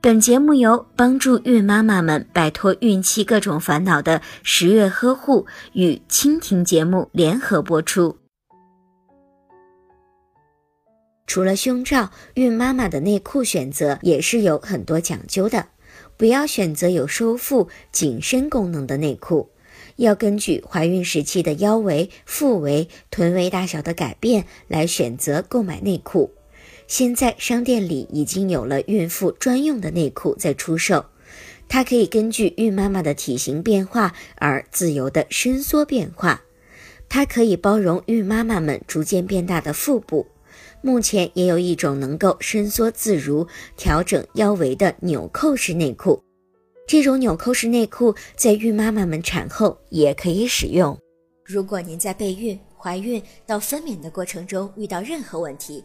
本节目由帮助孕妈妈们摆脱孕期各种烦恼的十月呵护与蜻蜓节目联合播出。除了胸罩，孕妈妈的内裤选择也是有很多讲究的，不要选择有收腹、紧身功能的内裤，要根据怀孕时期的腰围、腹围、臀围大小的改变来选择购买内裤。现在商店里已经有了孕妇专用的内裤在出售，它可以根据孕妈妈的体型变化而自由的伸缩变化，它可以包容孕妈妈们逐渐变大的腹部。目前也有一种能够伸缩自如、调整腰围的纽扣式内裤，这种纽扣式内裤在孕妈妈们产后也可以使用。如果您在备孕、怀孕到分娩的过程中遇到任何问题，